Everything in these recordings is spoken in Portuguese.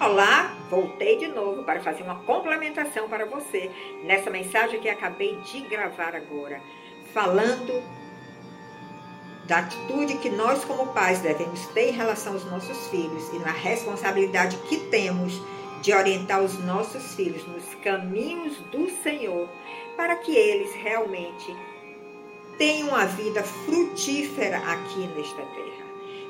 Olá, voltei de novo para fazer uma complementação para você nessa mensagem que acabei de gravar agora, falando da atitude que nós, como pais, devemos ter em relação aos nossos filhos e na responsabilidade que temos de orientar os nossos filhos nos caminhos do Senhor, para que eles realmente tenham uma vida frutífera aqui nesta terra.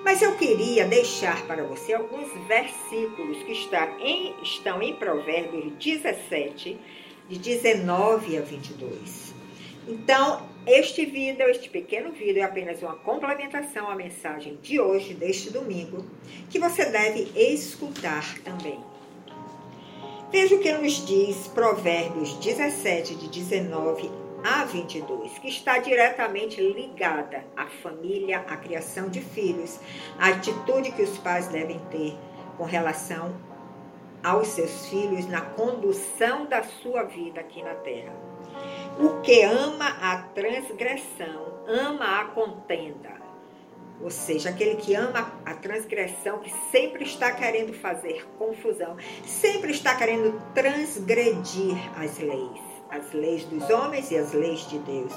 Mas eu queria deixar para você alguns versículos que estão em, estão em Provérbios 17, de 19 a 22. Então, este vídeo, este pequeno vídeo, é apenas uma complementação à mensagem de hoje, deste domingo, que você deve escutar também. Veja o que nos diz Provérbios 17, de 19 a 22, que está diretamente ligada à família, à criação de filhos, à atitude que os pais devem ter com relação aos seus filhos na condução da sua vida aqui na terra. O que ama a transgressão, ama a contenda. Ou seja, aquele que ama a transgressão, que sempre está querendo fazer confusão, sempre está querendo transgredir as leis, as leis dos homens e as leis de Deus.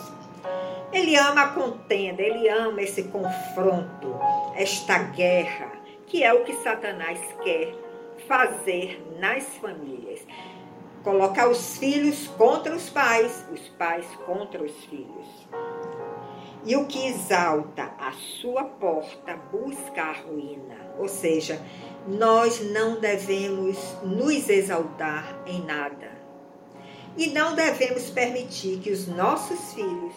Ele ama a contenda, ele ama esse confronto, esta guerra, que é o que Satanás quer fazer nas famílias colocar os filhos contra os pais, os pais contra os filhos. E o que exalta a sua porta busca a ruína. Ou seja, nós não devemos nos exaltar em nada. E não devemos permitir que os nossos filhos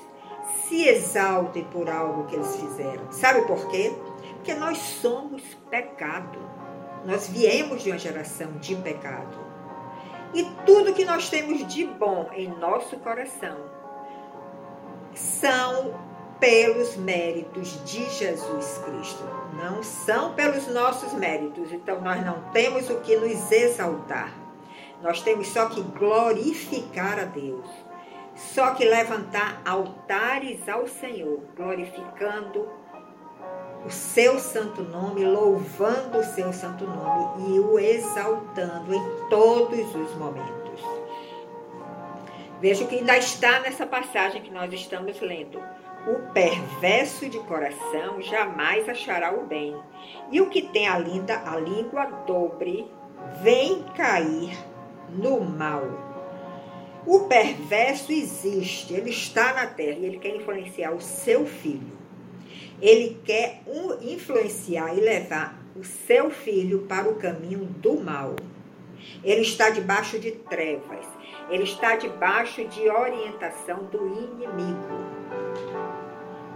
se exaltem por algo que eles fizeram. Sabe por quê? Porque nós somos pecado. Nós viemos de uma geração de pecado. E tudo que nós temos de bom em nosso coração são pelos méritos de Jesus Cristo. Não são pelos nossos méritos. Então nós não temos o que nos exaltar. Nós temos só que glorificar a Deus. Só que levantar altares ao Senhor, glorificando o seu santo nome, louvando o seu santo nome e o exaltando em todos os momentos. Veja o que ainda está nessa passagem que nós estamos lendo. O perverso de coração jamais achará o bem, e o que tem a, linda, a língua dobre vem cair no mal. O perverso existe, ele está na terra e ele quer influenciar o seu filho. Ele quer influenciar e levar o seu filho para o caminho do mal. Ele está debaixo de trevas. Ele está debaixo de orientação do inimigo.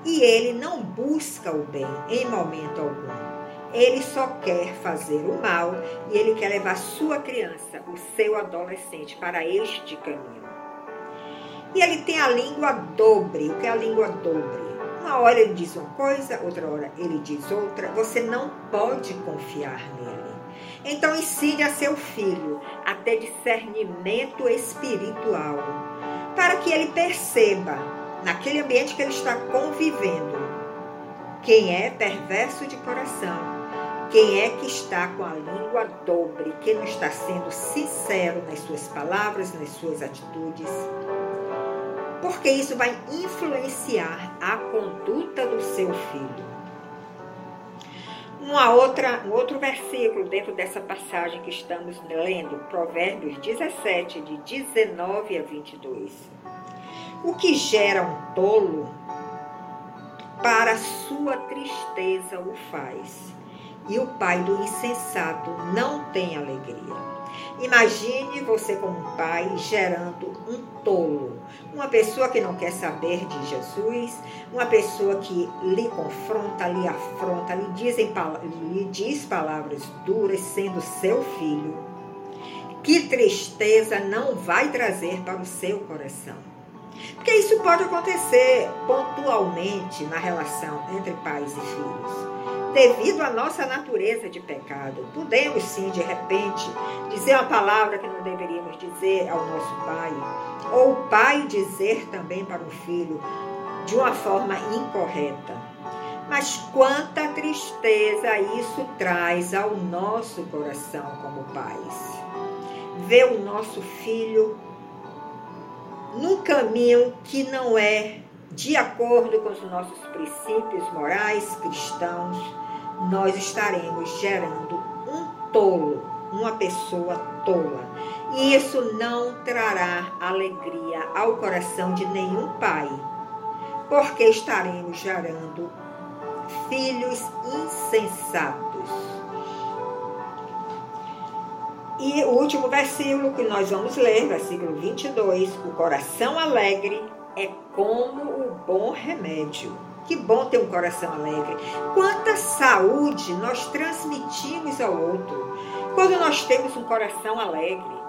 E ele não busca o bem em momento algum. Ele só quer fazer o mal e ele quer levar sua criança, o seu adolescente, para este caminho. E ele tem a língua dobre. O que é a língua dobre? Uma hora ele diz uma coisa, outra hora ele diz outra. Você não pode confiar nele. Então ensine a seu filho a ter discernimento espiritual, para que ele perceba, naquele ambiente que ele está convivendo, quem é perverso de coração, quem é que está com a língua dobre, quem não está sendo sincero nas suas palavras, nas suas atitudes porque isso vai influenciar a conduta do seu filho. Uma outra, um outro versículo dentro dessa passagem que estamos lendo, Provérbios 17, de 19 a 22. O que gera um tolo, para sua tristeza o faz, e o pai do insensato não tem alegria. Imagine você como um pai gerando um tolo, uma pessoa que não quer saber de Jesus, uma pessoa que lhe confronta, lhe afronta, lhe, dizem, lhe diz palavras duras, sendo seu filho. Que tristeza não vai trazer para o seu coração. Porque isso pode acontecer pontualmente na relação entre pais e filhos devido à nossa natureza de pecado. Podemos sim, de repente, dizer uma palavra que não deveríamos dizer ao nosso pai, ou o pai dizer também para o filho de uma forma incorreta. Mas quanta tristeza isso traz ao nosso coração como pais. Ver o nosso filho num caminho que não é de acordo com os nossos princípios morais cristãos, nós estaremos gerando um tolo, uma pessoa tola. E isso não trará alegria ao coração de nenhum pai, porque estaremos gerando filhos insensatos. E o último versículo que nós vamos ler, versículo 22, o coração alegre é como o bom remédio. Que bom ter um coração alegre. Quanta saúde nós transmitimos ao outro quando nós temos um coração alegre.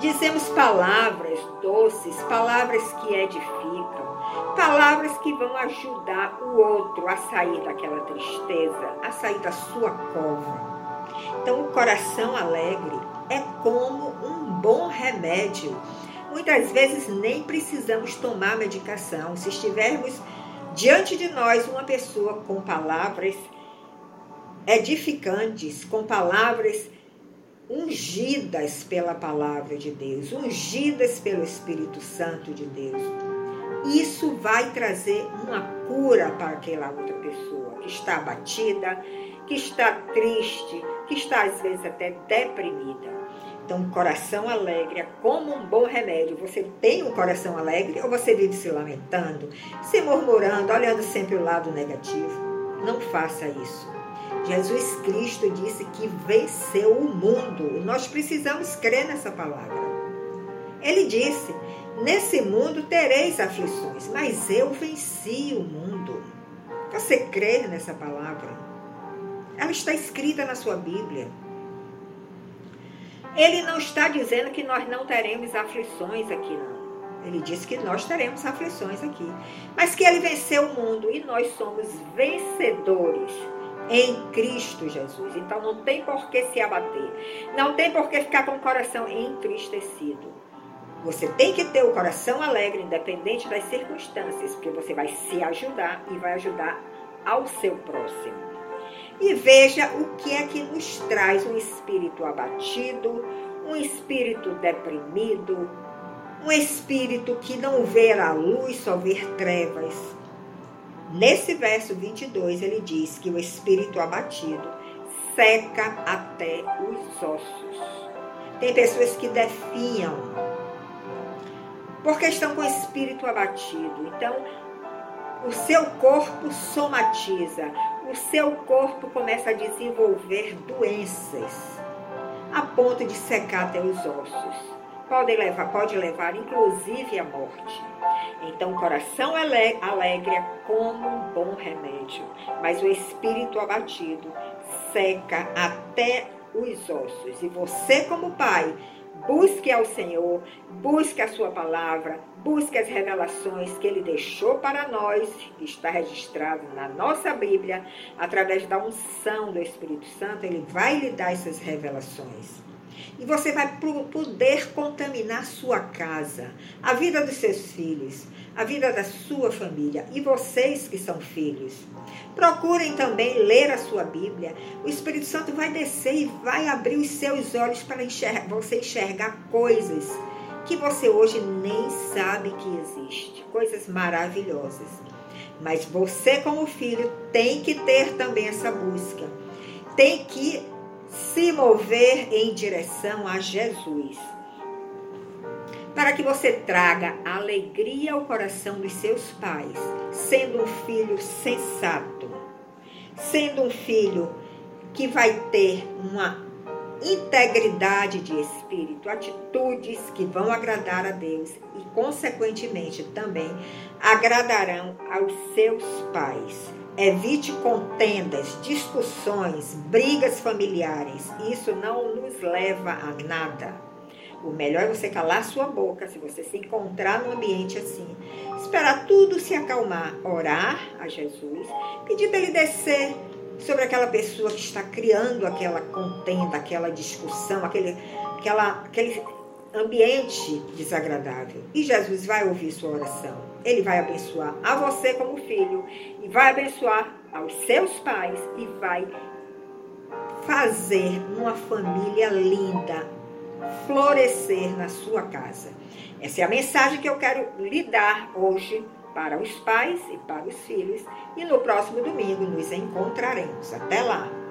Dizemos palavras doces, palavras que edificam, palavras que vão ajudar o outro a sair daquela tristeza, a sair da sua cova. Então, o coração alegre é como um bom remédio. Muitas vezes nem precisamos tomar medicação. Se estivermos diante de nós uma pessoa com palavras edificantes, com palavras ungidas pela palavra de Deus, ungidas pelo Espírito Santo de Deus. Isso vai trazer uma cura para aquela outra pessoa que está abatida, que está triste, que está às vezes até deprimida. Então, coração alegre é como um bom remédio. Você tem um coração alegre ou você vive se lamentando, se murmurando, olhando sempre o lado negativo? Não faça isso. Jesus Cristo disse que venceu o mundo. Nós precisamos crer nessa palavra. Ele disse: Nesse mundo tereis aflições, mas eu venci o mundo. Você crê nessa palavra? Ela está escrita na sua Bíblia. Ele não está dizendo que nós não teremos aflições aqui, não. Ele disse que nós teremos aflições aqui. Mas que ele venceu o mundo e nós somos vencedores em Cristo Jesus. Então não tem por que se abater. Não tem por que ficar com o coração entristecido. Você tem que ter o coração alegre, independente das circunstâncias, porque você vai se ajudar e vai ajudar ao seu próximo. E veja o que é que nos traz um espírito abatido, um espírito deprimido, um espírito que não vê a luz, só vê trevas Nesse verso 22, ele diz que o espírito abatido seca até os ossos. Tem pessoas que definham porque estão com o espírito abatido. Então, o seu corpo somatiza, o seu corpo começa a desenvolver doenças a ponto de secar até os ossos pode levar, pode levar inclusive à morte. Então, o coração alegre é como um bom remédio, mas o espírito abatido seca até os ossos. E você, como pai, busque ao Senhor, busque a sua palavra, busque as revelações que ele deixou para nós, que está registrado na nossa Bíblia, através da unção do Espírito Santo, ele vai lhe dar essas revelações. E você vai poder contaminar sua casa, a vida dos seus filhos, a vida da sua família e vocês que são filhos. Procurem também ler a sua Bíblia. O Espírito Santo vai descer e vai abrir os seus olhos para enxergar, você enxergar coisas que você hoje nem sabe que existe, coisas maravilhosas. Mas você como filho tem que ter também essa busca. Tem que se mover em direção a Jesus. Para que você traga alegria ao coração dos seus pais, sendo um filho sensato, sendo um filho que vai ter uma integridade de espírito, atitudes que vão agradar a Deus e, consequentemente, também agradarão aos seus pais. Evite contendas, discussões, brigas familiares. Isso não nos leva a nada. O melhor é você calar sua boca se você se encontrar num ambiente assim. Esperar tudo se acalmar, orar a Jesus, pedir para ele descer sobre aquela pessoa que está criando aquela contenda, aquela discussão, aquele, aquela, aquele ambiente desagradável. E Jesus vai ouvir sua oração Ele vai abençoar a você como filho e vai abençoar aos seus pais e vai fazer uma família linda florescer na sua casa. Essa é a mensagem que eu quero lhe dar hoje para os pais e para os filhos. E no próximo domingo nos encontraremos. Até lá!